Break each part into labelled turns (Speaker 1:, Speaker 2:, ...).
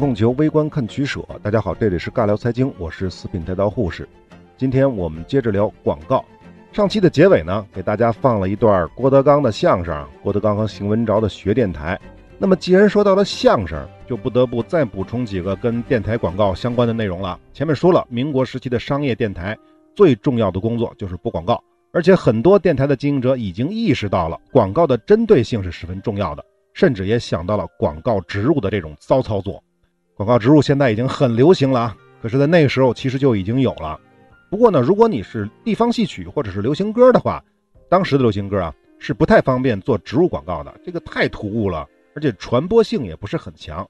Speaker 1: 观看供求，微观看取舍。大家好，这里是尬聊财经，我是四品太刀护士。今天我们接着聊广告。上期的结尾呢，给大家放了一段郭德纲的相声，郭德纲和邢文昭的学电台。那么既然说到了相声，就不得不再补充几个跟电台广告相关的内容了。前面说了，民国时期的商业电台最重要的工作就是播广告，而且很多电台的经营者已经意识到了广告的针对性是十分重要的，甚至也想到了广告植入的这种骚操作。广告植入现在已经很流行了啊，可是，在那个时候其实就已经有了。不过呢，如果你是地方戏曲或者是流行歌的话，当时的流行歌啊是不太方便做植入广告的，这个太突兀了。而且传播性也不是很强，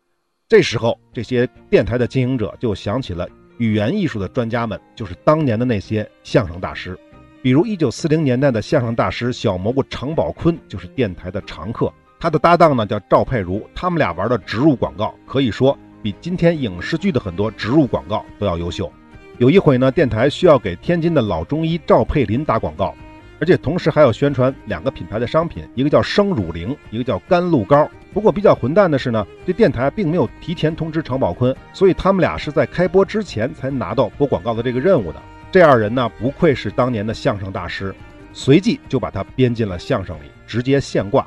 Speaker 1: 这时候这些电台的经营者就想起了语言艺术的专家们，就是当年的那些相声大师，比如一九四零年代的相声大师小蘑菇常宝坤就是电台的常客，他的搭档呢叫赵佩茹，他们俩玩的植入广告可以说比今天影视剧的很多植入广告都要优秀。有一回呢，电台需要给天津的老中医赵佩林打广告，而且同时还要宣传两个品牌的商品，一个叫生乳灵，一个叫甘露膏。不过比较混蛋的是呢，这电台并没有提前通知常宝坤，所以他们俩是在开播之前才拿到播广告的这个任务的。这二人呢，不愧是当年的相声大师，随即就把它编进了相声里，直接现挂。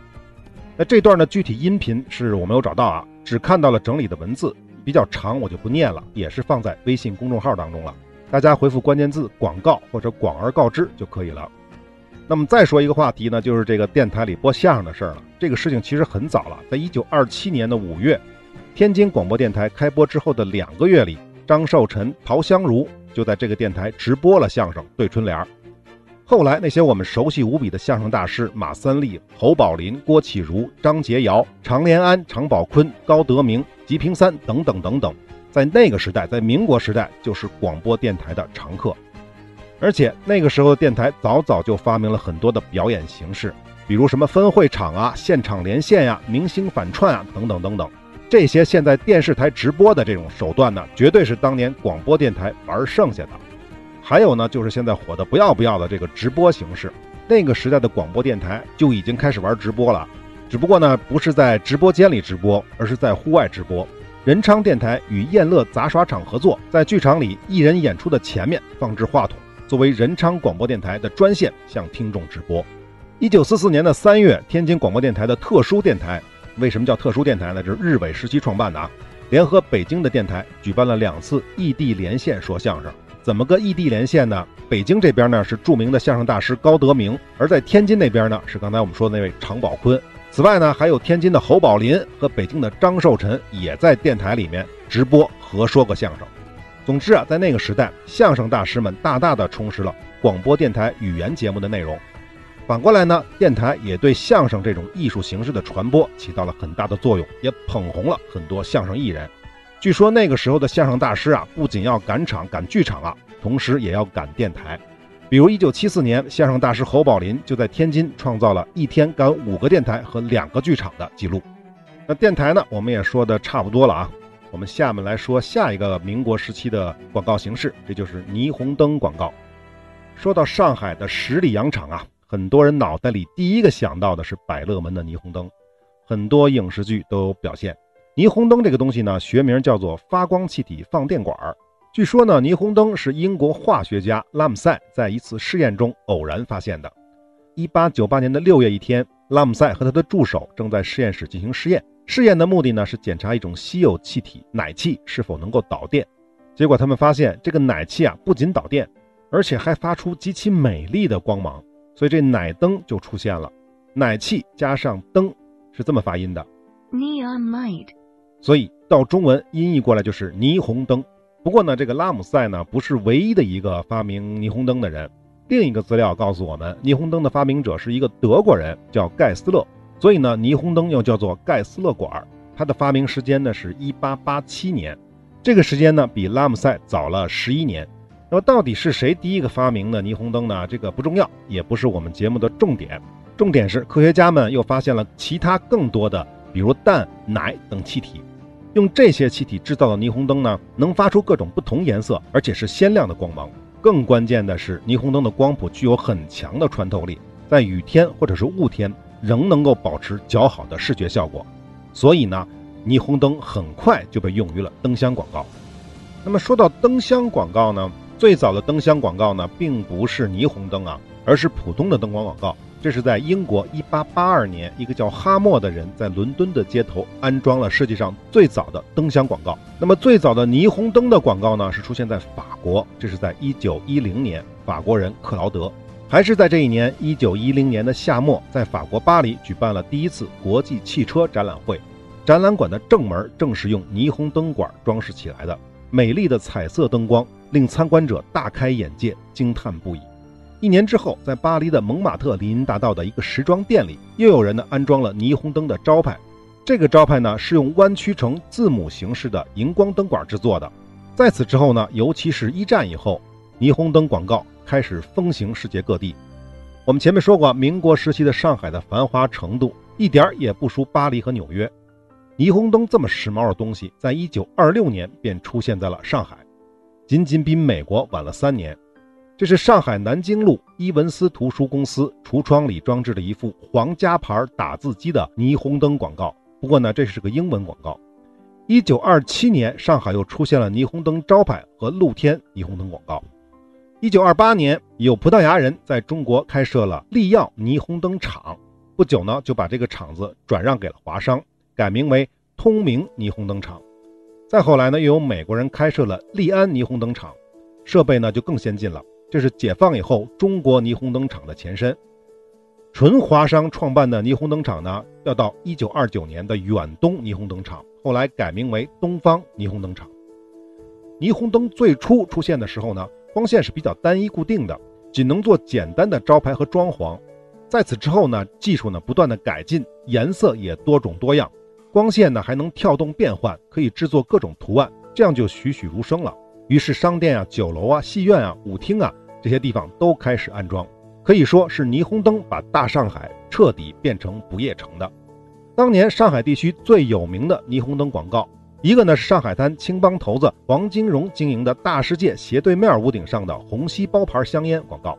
Speaker 1: 那这段的具体音频是我没有找到啊，只看到了整理的文字，比较长，我就不念了，也是放在微信公众号当中了，大家回复关键字“广告”或者“广而告之”就可以了。那么再说一个话题呢，就是这个电台里播相声的事儿了。这个事情其实很早了，在一九二七年的五月，天津广播电台开播之后的两个月里，张寿臣、陶香如就在这个电台直播了相声《对春联儿》。后来那些我们熟悉无比的相声大师马三立、侯宝林、郭启儒、张杰尧、常连安、常宝坤、高德明、吉平三等等等等，在那个时代，在民国时代就是广播电台的常客。而且那个时候的电台早早就发明了很多的表演形式，比如什么分会场啊、现场连线呀、明星反串啊等等等等。这些现在电视台直播的这种手段呢，绝对是当年广播电台玩剩下的。还有呢，就是现在火的不要不要的这个直播形式。那个时代的广播电台就已经开始玩直播了，只不过呢，不是在直播间里直播，而是在户外直播。仁昌电台与燕乐杂耍场合作，在剧场里艺人演出的前面放置话筒。作为仁昌广播电台的专线向听众直播。一九四四年的三月，天津广播电台的特殊电台，为什么叫特殊电台呢？这是日伪时期创办的啊，联合北京的电台举办了两次异地连线说相声。怎么个异地连线呢？北京这边呢是著名的相声大师高德明，而在天津那边呢是刚才我们说的那位常宝坤。此外呢，还有天津的侯宝林和北京的张寿臣也在电台里面直播和说个相声。总之啊，在那个时代，相声大师们大大的充实了广播电台语言节目的内容。反过来呢，电台也对相声这种艺术形式的传播起到了很大的作用，也捧红了很多相声艺人。据说那个时候的相声大师啊，不仅要赶场赶剧场啊，同时也要赶电台。比如1974年，相声大师侯宝林就在天津创造了一天赶五个电台和两个剧场的记录。那电台呢，我们也说的差不多了啊。我们下面来说下一个民国时期的广告形式，这就是霓虹灯广告。说到上海的十里洋场啊，很多人脑袋里第一个想到的是百乐门的霓虹灯，很多影视剧都有表现。霓虹灯这个东西呢，学名叫做发光气体放电管。据说呢，霓虹灯是英国化学家拉姆塞在一次试验中偶然发现的。一八九八年的六月一天，拉姆塞和他的助手正在实验室进行试验。试验的目的呢是检查一种稀有气体氖气是否能够导电，结果他们发现这个氖气啊不仅导电，而且还发出极其美丽的光芒，所以这氖灯就出现了。氖气加上灯是这么发音的
Speaker 2: ，neon light，
Speaker 1: 所以到中文音译过来就是霓虹灯。不过呢，这个拉姆塞呢不是唯一的一个发明霓虹灯的人，另一个资料告诉我们，霓虹灯的发明者是一个德国人，叫盖斯勒。所以呢，霓虹灯又叫做盖斯勒管，它的发明时间呢是一八八七年，这个时间呢比拉姆塞早了十一年。那么到底是谁第一个发明的霓虹灯呢？这个不重要，也不是我们节目的重点。重点是科学家们又发现了其他更多的，比如氮、氖等气体，用这些气体制造的霓虹灯呢，能发出各种不同颜色，而且是鲜亮的光芒。更关键的是，霓虹灯的光谱具有很强的穿透力，在雨天或者是雾天。仍能够保持较好的视觉效果，所以呢，霓虹灯很快就被用于了灯箱广告。那么说到灯箱广告呢，最早的灯箱广告呢，并不是霓虹灯啊，而是普通的灯光广告。这是在英国1882年，一个叫哈默的人在伦敦的街头安装了世界上最早的灯箱广告。那么最早的霓虹灯的广告呢，是出现在法国，这是在1910年，法国人克劳德。还是在这一年，1910年的夏末，在法国巴黎举办了第一次国际汽车展览会。展览馆的正门正是用霓虹灯管装饰起来的，美丽的彩色灯光令参观者大开眼界，惊叹不已。一年之后，在巴黎的蒙马特林荫大道的一个时装店里，又有人呢安装了霓虹灯的招牌。这个招牌呢是用弯曲成字母形式的荧光灯管制作的。在此之后呢，尤其是一战以后，霓虹灯广告开始风行世界各地。我们前面说过，民国时期的上海的繁华程度一点也不输巴黎和纽约。霓虹灯这么时髦的东西，在一九二六年便出现在了上海，仅仅比美国晚了三年。这是上海南京路伊文斯图书公司橱窗里装置的一副皇家牌打字机的霓虹灯广告。不过呢，这是个英文广告。一九二七年，上海又出现了霓虹灯招牌和露天霓虹灯广告。一九二八年，有葡萄牙人在中国开设了利耀霓虹灯厂，不久呢，就把这个厂子转让给了华商，改名为通明霓虹灯厂。再后来呢，又有美国人开设了利安霓虹灯厂，设备呢就更先进了。这是解放以后中国霓虹灯厂的前身，纯华商创办的霓虹灯厂呢，要到一九二九年的远东霓虹灯厂，后来改名为东方霓虹灯厂。霓虹灯最初出现的时候呢，光线是比较单一固定的，仅能做简单的招牌和装潢。在此之后呢，技术呢不断的改进，颜色也多种多样，光线呢还能跳动变换，可以制作各种图案，这样就栩栩如生了。于是商店啊、酒楼啊、戏院啊、舞厅啊。这些地方都开始安装，可以说是霓虹灯把大上海彻底变成不夜城的。当年上海地区最有名的霓虹灯广告，一个呢是上海滩青帮头子黄金荣经营的大世界斜对面屋顶上的红锡包牌香烟广告，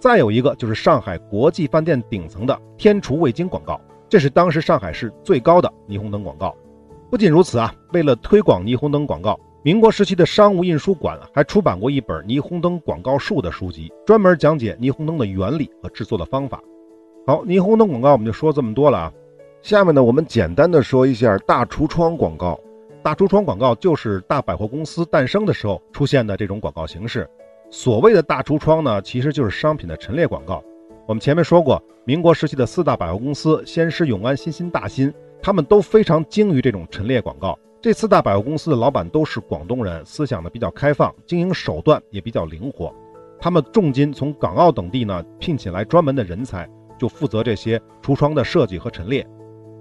Speaker 1: 再有一个就是上海国际饭店顶层的天厨味精广告，这是当时上海市最高的霓虹灯广告。不仅如此啊，为了推广霓虹灯广告。民国时期的商务印书馆还出版过一本霓虹灯广告术的书籍，专门讲解霓虹灯的原理和制作的方法。好，霓虹灯广告我们就说这么多了啊。下面呢，我们简单的说一下大橱窗广告。大橱窗广告就是大百货公司诞生的时候出现的这种广告形式。所谓的大橱窗呢，其实就是商品的陈列广告。我们前面说过，民国时期的四大百货公司先施、永安、新兴、大新，他们都非常精于这种陈列广告。这四大百货公司的老板都是广东人，思想呢比较开放，经营手段也比较灵活。他们重金从港澳等地呢聘请来专门的人才，就负责这些橱窗的设计和陈列。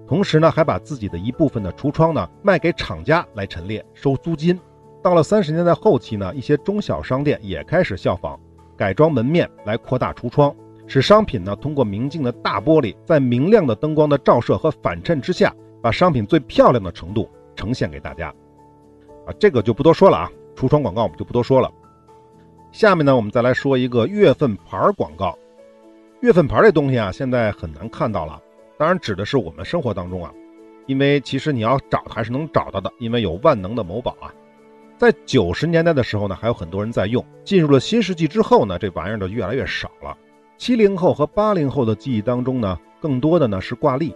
Speaker 1: 同时呢，还把自己的一部分的橱窗呢卖给厂家来陈列，收租金。到了三十年代后期呢，一些中小商店也开始效仿，改装门面来扩大橱窗，使商品呢通过明镜的大玻璃，在明亮的灯光的照射和反衬之下，把商品最漂亮的程度。呈现给大家，啊，这个就不多说了啊。橱窗广告我们就不多说了。下面呢，我们再来说一个月份牌广告。月份牌这东西啊，现在很难看到了。当然指的是我们生活当中啊，因为其实你要找还是能找到的，因为有万能的某宝啊。在九十年代的时候呢，还有很多人在用。进入了新世纪之后呢，这玩意儿就越来越少了。七零后和八零后的记忆当中呢，更多的呢是挂历。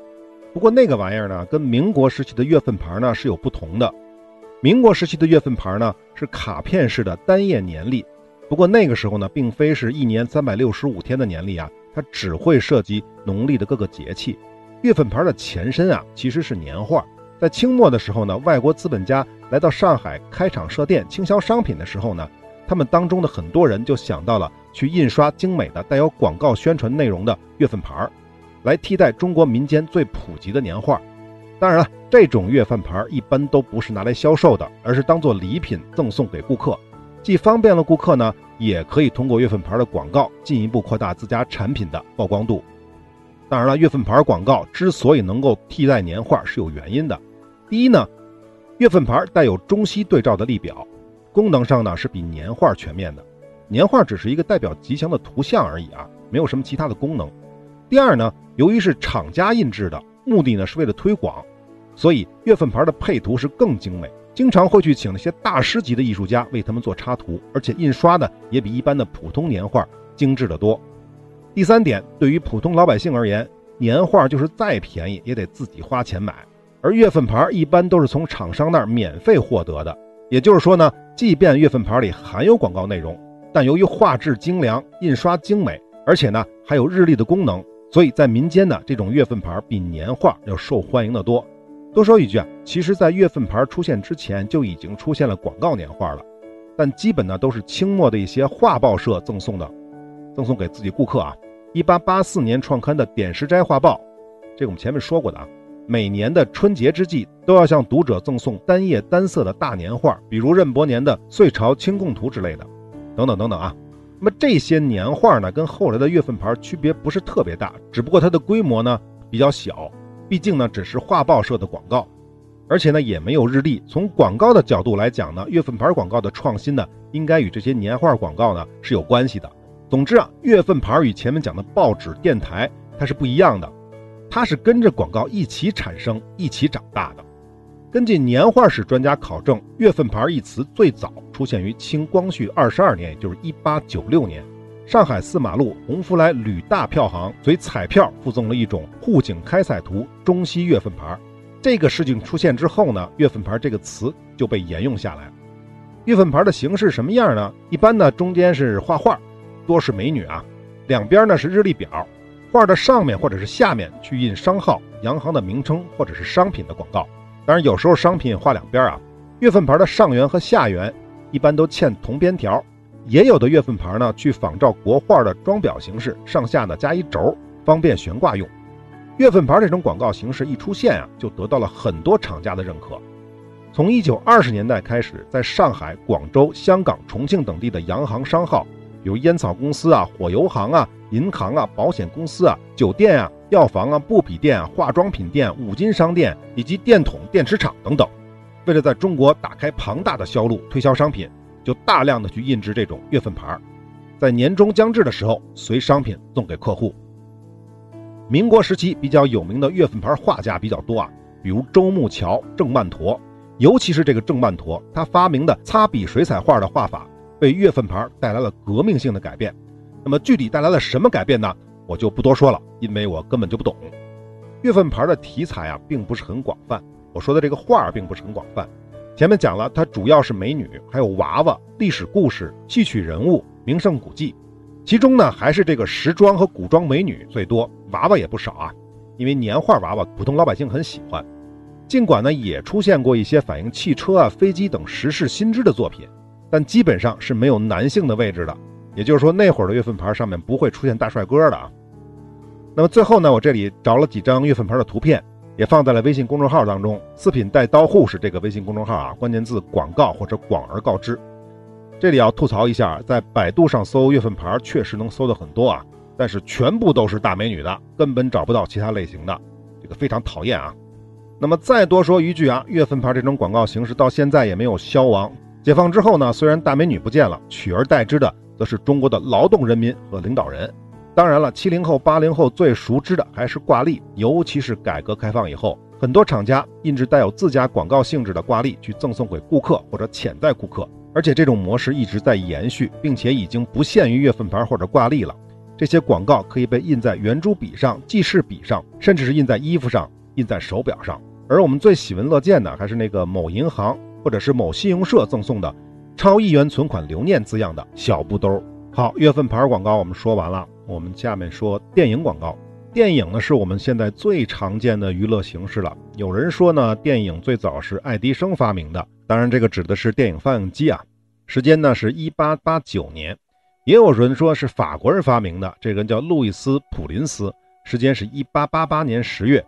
Speaker 1: 不过那个玩意儿呢，跟民国时期的月份牌呢是有不同的。民国时期的月份牌呢是卡片式的单页年历，不过那个时候呢，并非是一年三百六十五天的年历啊，它只会涉及农历的各个节气。月份牌的前身啊，其实是年画。在清末的时候呢，外国资本家来到上海开厂设店倾销商品的时候呢，他们当中的很多人就想到了去印刷精美的带有广告宣传内容的月份牌儿。来替代中国民间最普及的年画，当然了，这种月份牌一般都不是拿来销售的，而是当做礼品赠送给顾客，既方便了顾客呢，也可以通过月份牌的广告进一步扩大自家产品的曝光度。当然了，月份牌广告之所以能够替代年画是有原因的。第一呢，月份牌带有中西对照的立表，功能上呢是比年画全面的，年画只是一个代表吉祥的图像而已啊，没有什么其他的功能。第二呢。由于是厂家印制的，目的呢是为了推广，所以月份牌的配图是更精美，经常会去请那些大师级的艺术家为他们做插图，而且印刷的也比一般的普通年画精致得多。第三点，对于普通老百姓而言，年画就是再便宜也得自己花钱买，而月份牌一般都是从厂商那儿免费获得的。也就是说呢，即便月份牌里含有广告内容，但由于画质精良、印刷精美，而且呢还有日历的功能，所以在民间呢，这种月份牌比年画要受欢迎的多。多说一句啊，其实，在月份牌出现之前就已经出现了广告年画了，但基本呢都是清末的一些画报社赠送的，赠送给自己顾客啊。一八八四年创刊的《点石斋画报》，这个我们前面说过的啊。每年的春节之际，都要向读者赠送单页单色的大年画，比如任伯年的《岁朝清供图》之类的，等等等等啊。那么这些年画呢，跟后来的月份牌区别不是特别大，只不过它的规模呢比较小，毕竟呢只是画报社的广告，而且呢也没有日历。从广告的角度来讲呢，月份牌广告的创新呢，应该与这些年画广告呢是有关系的。总之啊，月份牌与前面讲的报纸、电台它是不一样的，它是跟着广告一起产生、一起长大的。根据年画史专家考证，月份牌一词最早出现于清光绪二十二年，也就是一八九六年，上海四马路鸿福来吕大票行随彩票附赠了一种沪景开彩图中西月份牌。这个事情出现之后呢，月份牌这个词就被沿用下来。月份牌的形式什么样呢？一般呢，中间是画画。多是美女啊，两边呢是日历表，画的上面或者是下面去印商号、洋行的名称或者是商品的广告。当然有时候商品画两边啊，月份牌的上缘和下缘一般都嵌铜边条，也有的月份牌呢去仿照国画的装裱形式，上下呢加一轴，方便悬挂用。月份牌这种广告形式一出现啊，就得到了很多厂家的认可。从一九二十年代开始，在上海、广州、香港、重庆等地的洋行商号。有烟草公司啊、火油行啊、银行啊、保险公司啊、酒店啊、药房啊、布匹店、化妆品店、五金商店以及电筒、电池厂等等，为了在中国打开庞大的销路、推销商品，就大量的去印制这种月份牌，在年终将至的时候，随商品送给客户。民国时期比较有名的月份牌画家比较多啊，比如周木桥、郑曼陀，尤其是这个郑曼陀，他发明的擦笔水彩画的画法。为月份牌带来了革命性的改变，那么具体带来了什么改变呢？我就不多说了，因为我根本就不懂。月份牌的题材啊，并不是很广泛。我说的这个画并不是很广泛。前面讲了，它主要是美女，还有娃娃、历史故事、戏曲人物、名胜古迹。其中呢，还是这个时装和古装美女最多，娃娃也不少啊。因为年画娃娃，普通老百姓很喜欢。尽管呢，也出现过一些反映汽车啊、飞机等时事新知的作品。但基本上是没有男性的位置的，也就是说那会儿的月份牌上面不会出现大帅哥的啊。那么最后呢，我这里找了几张月份牌的图片，也放在了微信公众号当中。四品带刀护士这个微信公众号啊，关键字广告或者广而告之。这里要吐槽一下，在百度上搜月份牌确实能搜到很多啊，但是全部都是大美女的，根本找不到其他类型的，这个非常讨厌啊。那么再多说一句啊，月份牌这种广告形式到现在也没有消亡。解放之后呢，虽然大美女不见了，取而代之的则是中国的劳动人民和领导人。当然了，七零后、八零后最熟知的还是挂历，尤其是改革开放以后，很多厂家印制带有自家广告性质的挂历去赠送给顾客或者潜在顾客，而且这种模式一直在延续，并且已经不限于月份牌或者挂历了。这些广告可以被印在圆珠笔上、记事笔上，甚至是印在衣服上、印在手表上。而我们最喜闻乐见的还是那个某银行。或者是某信用社赠送的超一元存款留念字样的小布兜。好，月份牌广告我们说完了，我们下面说电影广告。电影呢是我们现在最常见的娱乐形式了。有人说呢，电影最早是爱迪生发明的，当然这个指的是电影放映机啊。时间呢是一八八九年。也有人说是法国人发明的，这个人叫路易斯普林斯，时间是一八八八年十月。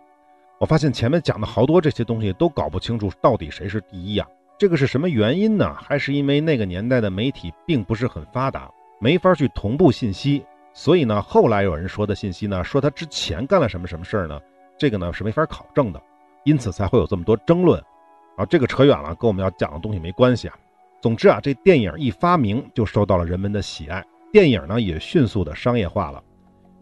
Speaker 1: 我发现前面讲的好多这些东西都搞不清楚到底谁是第一呀。这个是什么原因呢？还是因为那个年代的媒体并不是很发达，没法去同步信息，所以呢，后来有人说的信息呢，说他之前干了什么什么事儿呢？这个呢是没法考证的，因此才会有这么多争论。啊，这个扯远了，跟我们要讲的东西没关系啊。总之啊，这电影一发明就受到了人们的喜爱，电影呢也迅速的商业化了。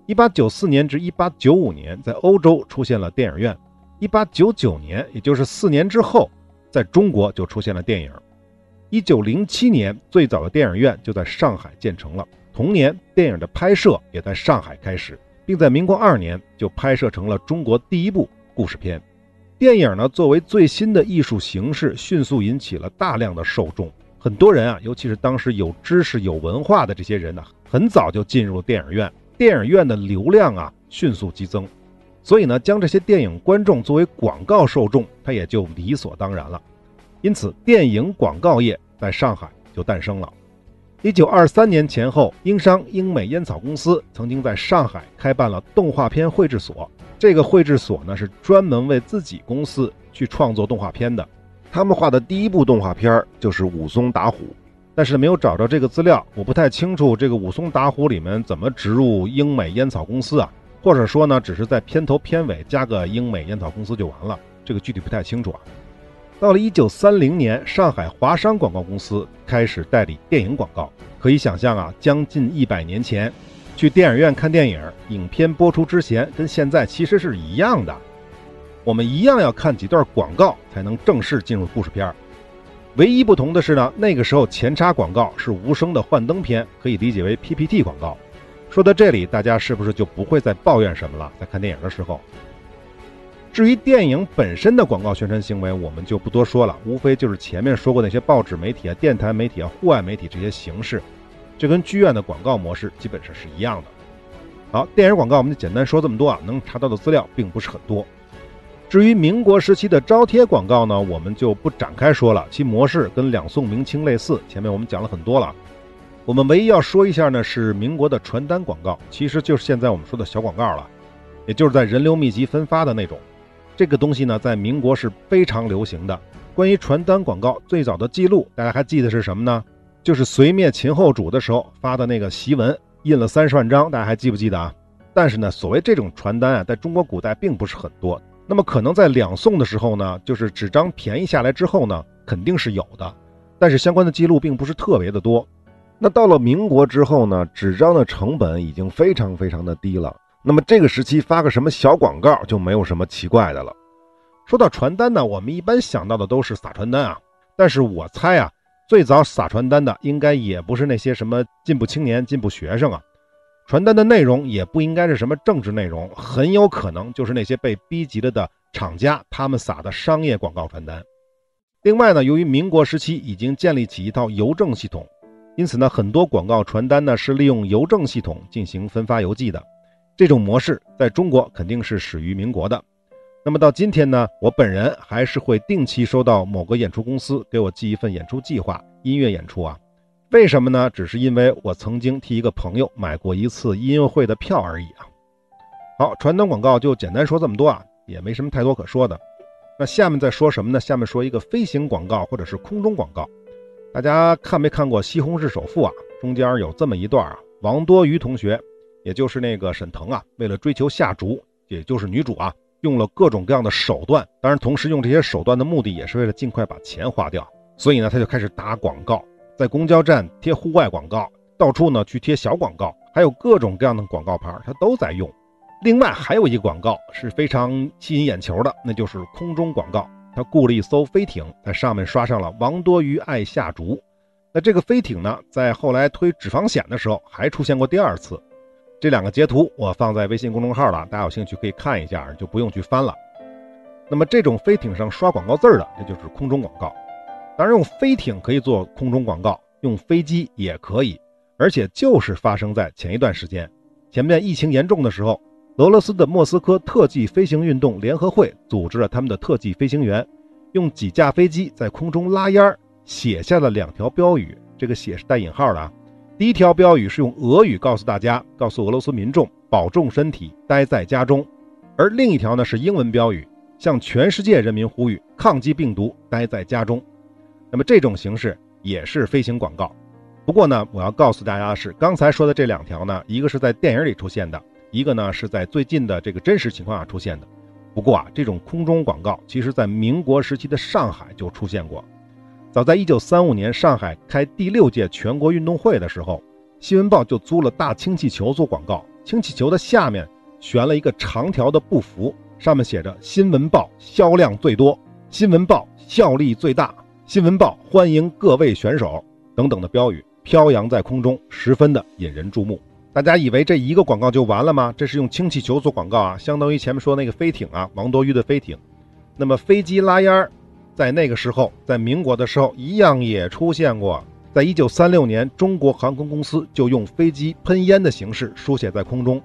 Speaker 1: 一八九四年至一八九五年，在欧洲出现了电影院。一八九九年，也就是四年之后，在中国就出现了电影。一九零七年，最早的电影院就在上海建成了。同年，电影的拍摄也在上海开始，并在民国二年就拍摄成了中国第一部故事片。电影呢，作为最新的艺术形式，迅速引起了大量的受众。很多人啊，尤其是当时有知识、有文化的这些人呢，很早就进入电影院。电影院的流量啊，迅速激增。所以呢，将这些电影观众作为广告受众，它也就理所当然了。因此，电影广告业在上海就诞生了。一九二三年前后，英商英美烟草公司曾经在上海开办了动画片绘制所。这个绘制所呢是专门为自己公司去创作动画片的，他们画的第一部动画片就是武松打虎，但是没有找着这个资料，我不太清楚这个武松打虎里面怎么植入英美烟草公司啊，或者说呢只是在片头片尾加个英美烟草公司就完了，这个具体不太清楚啊。到了一九三零年，上海华商广告公司开始代理电影广告，可以想象啊，将近一百年前。去电影院看电影，影片播出之前跟现在其实是一样的，我们一样要看几段广告才能正式进入故事片唯一不同的是呢，那个时候前插广告是无声的幻灯片，可以理解为 PPT 广告。说到这里，大家是不是就不会再抱怨什么了？在看电影的时候，至于电影本身的广告宣传行为，我们就不多说了，无非就是前面说过那些报纸媒体啊、电台媒体啊、户外媒体这些形式。这跟剧院的广告模式基本上是一样的。好，电影广告我们就简单说这么多啊，能查到的资料并不是很多。至于民国时期的招贴广告呢，我们就不展开说了，其模式跟两宋明清类似，前面我们讲了很多了。我们唯一要说一下呢，是民国的传单广告，其实就是现在我们说的小广告了，也就是在人流密集分发的那种。这个东西呢，在民国是非常流行的。关于传单广告最早的记录，大家还记得是什么呢？就是隋灭秦后主的时候发的那个檄文，印了三十万张，大家还记不记得啊？但是呢，所谓这种传单啊，在中国古代并不是很多。那么可能在两宋的时候呢，就是纸张便宜下来之后呢，肯定是有的，但是相关的记录并不是特别的多。那到了民国之后呢，纸张的成本已经非常非常的低了。那么这个时期发个什么小广告就没有什么奇怪的了。说到传单呢，我们一般想到的都是撒传单啊，但是我猜啊。最早撒传单的应该也不是那些什么进步青年、进步学生啊，传单的内容也不应该是什么政治内容，很有可能就是那些被逼急了的厂家他们撒的商业广告传单。另外呢，由于民国时期已经建立起一套邮政系统，因此呢，很多广告传单呢是利用邮政系统进行分发邮寄的，这种模式在中国肯定是始于民国的。那么到今天呢，我本人还是会定期收到某个演出公司给我寄一份演出计划，音乐演出啊。为什么呢？只是因为我曾经替一个朋友买过一次音乐会的票而已啊。好，传统广告就简单说这么多啊，也没什么太多可说的。那下面再说什么呢？下面说一个飞行广告或者是空中广告。大家看没看过《西红柿首富》啊？中间有这么一段啊，王多鱼同学，也就是那个沈腾啊，为了追求夏竹，也就是女主啊。用了各种各样的手段，当然，同时用这些手段的目的也是为了尽快把钱花掉。所以呢，他就开始打广告，在公交站贴户外广告，到处呢去贴小广告，还有各种各样的广告牌，他都在用。另外还有一个广告是非常吸引眼球的，那就是空中广告。他雇了一艘飞艇，在上面刷上了“王多鱼爱下竹”。那这个飞艇呢，在后来推脂肪险的时候还出现过第二次。这两个截图我放在微信公众号了，大家有兴趣可以看一下，就不用去翻了。那么这种飞艇上刷广告字儿的，这就是空中广告。当然，用飞艇可以做空中广告，用飞机也可以，而且就是发生在前一段时间。前面疫情严重的时候，俄罗斯的莫斯科特技飞行运动联合会组织了他们的特技飞行员，用几架飞机在空中拉烟儿，写下了两条标语，这个“写”是带引号的啊。第一条标语是用俄语告诉大家，告诉俄罗斯民众保重身体，待在家中；而另一条呢是英文标语，向全世界人民呼吁抗击病毒，待在家中。那么这种形式也是飞行广告。不过呢，我要告诉大家的是，刚才说的这两条呢，一个是在电影里出现的，一个呢是在最近的这个真实情况下出现的。不过啊，这种空中广告其实在民国时期的上海就出现过。早在一九三五年上海开第六届全国运动会的时候，新闻报就租了大氢气球做广告。氢气球的下面悬了一个长条的布幅，上面写着“新闻报销量最多”“新闻报效力最大”“新闻报欢迎各位选手”等等的标语飘扬在空中，十分的引人注目。大家以为这一个广告就完了吗？这是用氢气球做广告啊，相当于前面说那个飞艇啊，王多鱼的飞艇。那么飞机拉烟儿，在那个时候，在民国的时候一样也出现过。在一九三六年，中国航空公司就用飞机喷烟的形式书写在空中，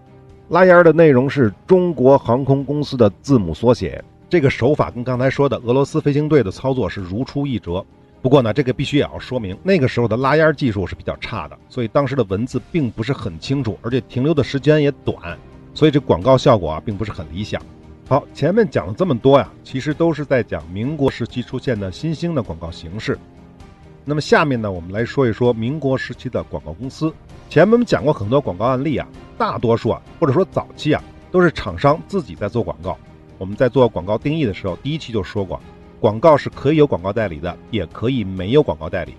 Speaker 1: 拉烟的内容是中国航空公司的字母缩写。这个手法跟刚才说的俄罗斯飞行队的操作是如出一辙。不过呢，这个必须也要说明，那个时候的拉烟技术是比较差的，所以当时的文字并不是很清楚，而且停留的时间也短，所以这广告效果啊并不是很理想。好，前面讲了这么多呀，其实都是在讲民国时期出现的新兴的广告形式。那么下面呢，我们来说一说民国时期的广告公司。前面我们讲过很多广告案例啊，大多数啊，或者说早期啊，都是厂商自己在做广告。我们在做广告定义的时候，第一期就说过，广告是可以有广告代理的，也可以没有广告代理。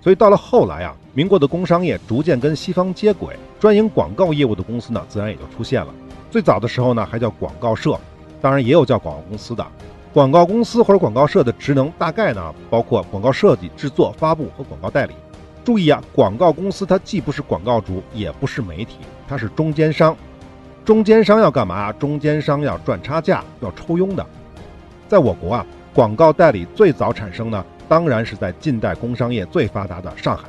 Speaker 1: 所以到了后来啊，民国的工商业逐渐跟西方接轨，专营广告业务的公司呢，自然也就出现了。最早的时候呢，还叫广告社，当然也有叫广告公司的。广告公司或者广告社的职能大概呢，包括广告设计、制作、发布和广告代理。注意啊，广告公司它既不是广告主，也不是媒体，它是中间商。中间商要干嘛？中间商要赚差价，要抽佣的。在我国啊，广告代理最早产生呢，当然是在近代工商业最发达的上海。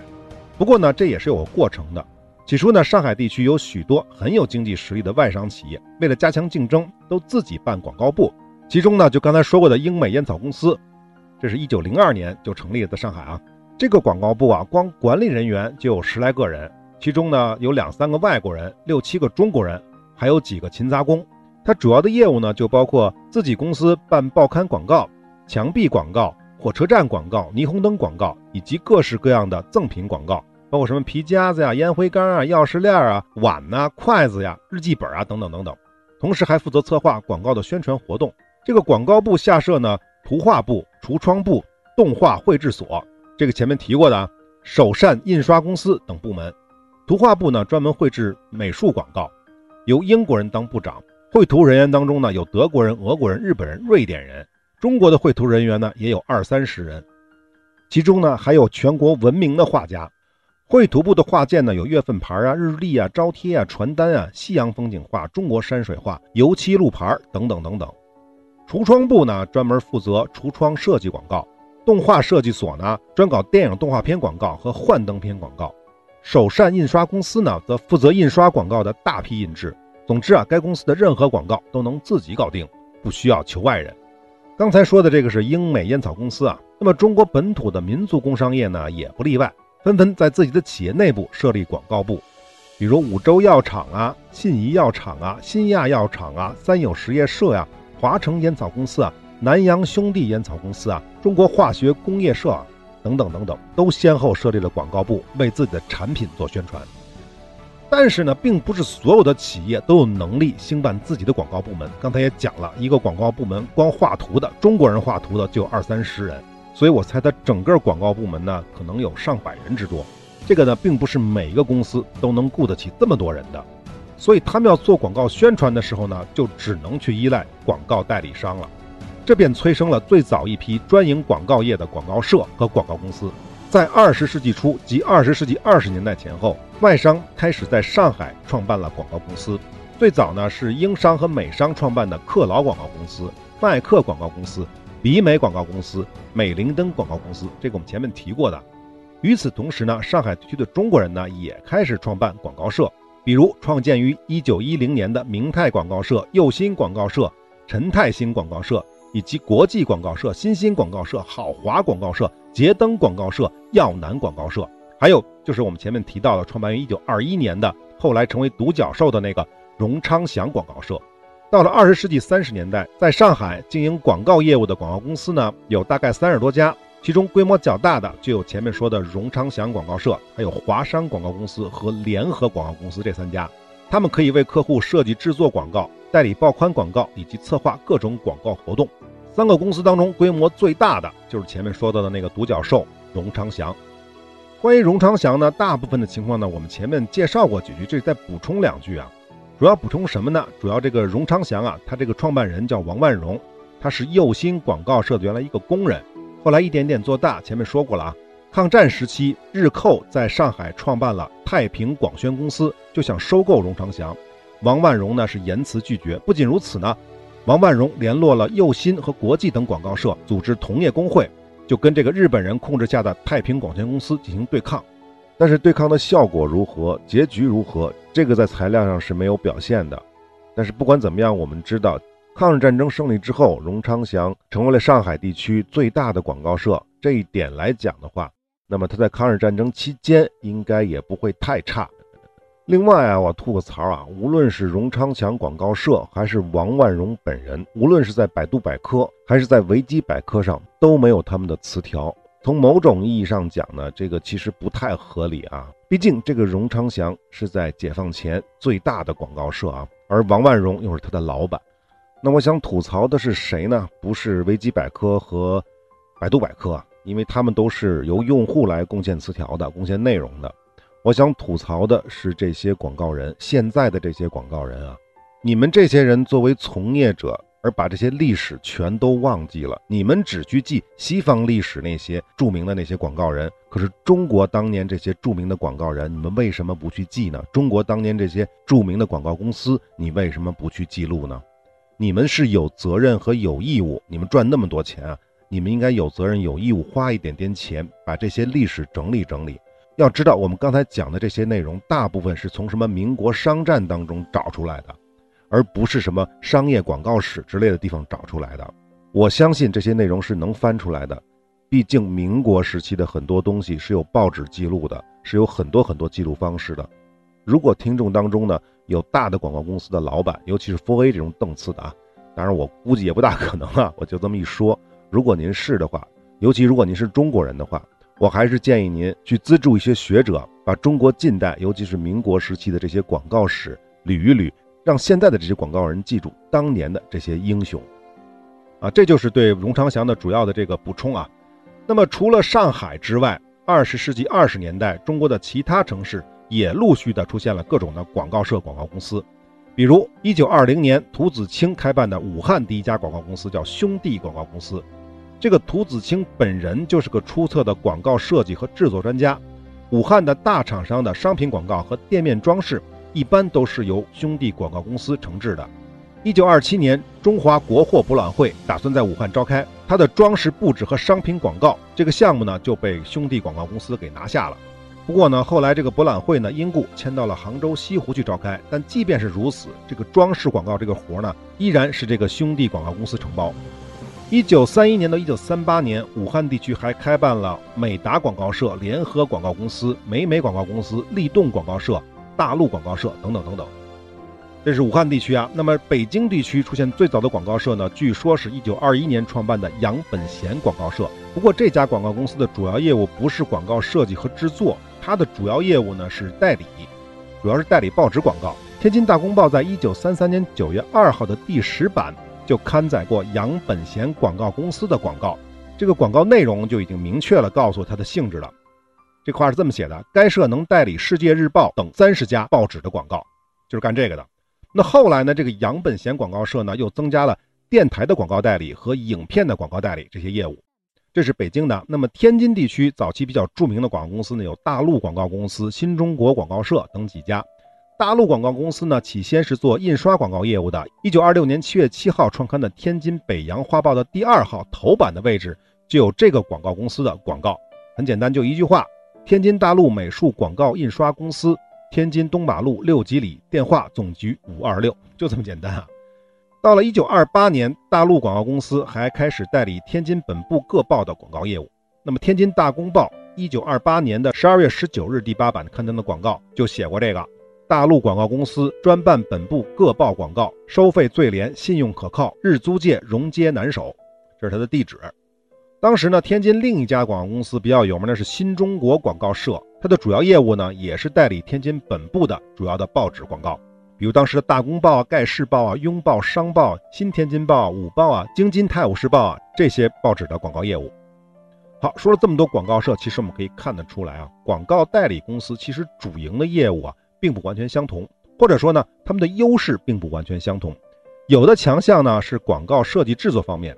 Speaker 1: 不过呢，这也是有个过程的。起初呢，上海地区有许多很有经济实力的外商企业，为了加强竞争，都自己办广告部。其中呢，就刚才说过的英美烟草公司，这是一九零二年就成立的，在上海啊。这个广告部啊，光管理人员就有十来个人，其中呢有两三个外国人，六七个中国人，还有几个勤杂工。它主要的业务呢，就包括自己公司办报刊广告、墙壁广告、火车站广告、霓虹灯广告，以及各式各样的赠品广告，包括什么皮夹子呀、烟灰缸啊、钥匙链啊、碗呐、筷子呀、日记本啊等等等等。同时还负责策划广告的宣传活动。这个广告部下设呢，图画部、橱窗部、动画绘制所，这个前面提过的啊，首善印刷公司等部门。图画部呢，专门绘制美术广告，由英国人当部长。绘图人员当中呢，有德国人、俄国人、日本人、瑞典人。中国的绘图人员呢，也有二三十人，其中呢，还有全国闻名的画家。绘图部的画件呢，有月份牌啊、日历啊、招贴啊、传单啊、西洋风景画、中国山水画、油漆路牌等等等等。橱窗部呢，专门负责橱窗设计广告；动画设计所呢，专搞电影动画片广告和幻灯片广告；首善印刷公司呢，则负责印刷广告的大批印制。总之啊，该公司的任何广告都能自己搞定，不需要求外人。刚才说的这个是英美烟草公司啊，那么中国本土的民族工商业呢，也不例外，纷纷在自己的企业内部设立广告部，比如五洲药厂啊、信宜药厂啊、新亚药厂啊、三友实业社呀。华城烟草公司啊，南洋兄弟烟草公司啊，中国化学工业社啊，等等等等，都先后设立了广告部，为自己的产品做宣传。但是呢，并不是所有的企业都有能力兴办自己的广告部门。刚才也讲了一个广告部门，光画图的中国人画图的就有二三十人，所以我猜它整个广告部门呢，可能有上百人之多。这个呢，并不是每一个公司都能雇得起这么多人的。所以他们要做广告宣传的时候呢，就只能去依赖广告代理商了，这便催生了最早一批专营广告业的广告社和广告公司。在二十世纪初及二十世纪二十年代前后，外商开始在上海创办了广告公司。最早呢是英商和美商创办的克劳广告公司、麦克广告公司、比美广告公司、美林登广告公司，这个我们前面提过的。与此同时呢，上海地区的中国人呢也开始创办广告社。比如创建于一九一零年的明泰广告社、佑新广告社、陈泰兴广告社，以及国际广告社、新兴广告社、好华广告社、捷登广告社、耀南广告社，还有就是我们前面提到的创办于一九二一年的，后来成为独角兽的那个荣昌祥广告社。到了二十世纪三十年代，在上海经营广告业务的广告公司呢，有大概三十多家。其中规模较大的就有前面说的荣昌祥广告社，还有华商广告公司和联合广告公司这三家，他们可以为客户设计制作广告、代理报刊广告以及策划各种广告活动。三个公司当中规模最大的就是前面说到的那个独角兽荣昌祥。关于荣昌祥呢，大部分的情况呢，我们前面介绍过几句，这里再补充两句啊。主要补充什么呢？主要这个荣昌祥啊，他这个创办人叫王万荣，他是右新广告社的原来一个工人，后来一点点做大。前面说过了啊，抗战时期，日寇在上海创办了太平广宣公司，就想收购荣昌祥。王万荣呢是严词拒绝。不仅如此呢，王万荣联络了右新和国际等广告社，组织同业工会，就跟这个日本人控制下的太平广宣公司进行对抗。但是对抗的效果如何，结局如何，这个在材料上是没有表现的。但是不管怎么样，我们知道，抗日战争胜利之后，荣昌祥成为了上海地区最大的广告社。这一点来讲的话，那么他在抗日战争期间应该也不会太差。另外啊，我吐个槽啊，无论是荣昌祥广告社，还是王万荣本人，无论是在百度百科还是在维基百科上，都没有他们的词条。从某种意义上讲呢，这个其实不太合理啊。毕竟这个荣昌祥是在解放前最大的广告社啊，而王万荣又是他的老板。那我想吐槽的是谁呢？不是维基百科和百度百科，因为他们都是由用户来贡献词条的、贡献内容的。我想吐槽的是这些广告人，现在的这些广告人啊，你们这些人作为从业者。而把这些历史全都忘记了，你们只去记西方历史那些著名的那些广告人，可是中国当年这些著名的广告人，你们为什么不去记呢？中国当年这些著名的广告公司，你为什么不去记录呢？你们是有责任和有义务，你们赚那么多钱啊，你们应该有责任有义务花一点点钱把这些历史整理整理。要知道，我们刚才讲的这些内容，大部分是从什么民国商战当中找出来的。而不是什么商业广告史之类的地方找出来的。我相信这些内容是能翻出来的，毕竟民国时期的很多东西是有报纸记录的，是有很多很多记录方式的。如果听众当中呢有大的广告公司的老板，尤其是 4A 这种档次的啊，当然我估计也不大可能啊，我就这么一说。如果您是的话，尤其如果您是中国人的话，我还是建议您去资助一些学者，把中国近代，尤其是民国时期的这些广告史捋一捋。让现在的这些广告人记住当年的这些英雄，啊，这就是对荣昌祥的主要的这个补充啊。那么除了上海之外，二十世纪二十年代，中国的其他城市也陆续的出现了各种的广告社、广告公司。比如一九二零年，涂子清开办的武汉第一家广告公司叫兄弟广告公司。这个涂子清本人就是个出色的广告设计和制作专家。武汉的大厂商的商品广告和店面装饰。一般都是由兄弟广告公司承制的。一九二七年，中华国货博览会打算在武汉召开，它的装饰布置和商品广告这个项目呢，就被兄弟广告公司给拿下了。不过呢，后来这个博览会呢，因故迁到了杭州西湖去召开。但即便是如此，这个装饰广告这个活呢，依然是这个兄弟广告公司承包。一九三一年到一九三八年，武汉地区还开办了美达广告社、联合广告公司、美美广告公司、立动广告社。大陆广告社等等等等，这是武汉地区啊。那么北京地区出现最早的广告社呢？据说是一九二一年创办的杨本贤广告社。不过这家广告公司的主要业务不是广告设计和制作，它的主要业务呢是代理，主要是代理报纸广告。天津大公报在一九三三年九月二号的第十版就刊载过杨本贤广告公司的广告，这个广告内容就已经明确了告诉它的性质了。这话是这么写的：该社能代理《世界日报》等三十家报纸的广告，就是干这个的。那后来呢，这个杨本贤广告社呢，又增加了电台的广告代理和影片的广告代理这些业务。这是北京的。那么天津地区早期比较著名的广告公司呢，有大陆广告公司、新中国广告社等几家。大陆广告公司呢，起先是做印刷广告业务的。一九二六年七月七号创刊的《天津北洋画报》的第二号头版的位置就有这个广告公司的广告。很简单，就一句话。天津大陆美术广告印刷公司，天津东马路六几里，电话总局五二六，就这么简单啊。到了一九二八年，大陆广告公司还开始代理天津本部各报的广告业务。那么，天津大公报一九二八年的十二月十九日第八版刊登的广告就写过这个：大陆广告公司专办本部各报广告，收费最廉，信用可靠，日租界荣街南首。这是它的地址。当时呢，天津另一家广告公司比较有名的是新中国广告社，它的主要业务呢也是代理天津本部的主要的报纸广告，比如当时的大公报啊、盖世报啊、拥抱商报、新天津报、午报啊、京津泰晤士报啊这些报纸的广告业务。好，说了这么多广告社，其实我们可以看得出来啊，广告代理公司其实主营的业务啊并不完全相同。或者说呢，他们的优势并不完全相同。有的强项呢是广告设计制作方面，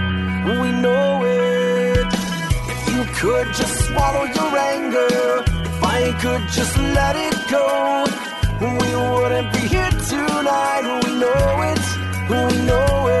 Speaker 1: could just swallow your anger, if I could just let it go, we wouldn't be here tonight. We know it, we know it.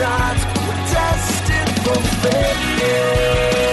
Speaker 1: not, we're destined for failure.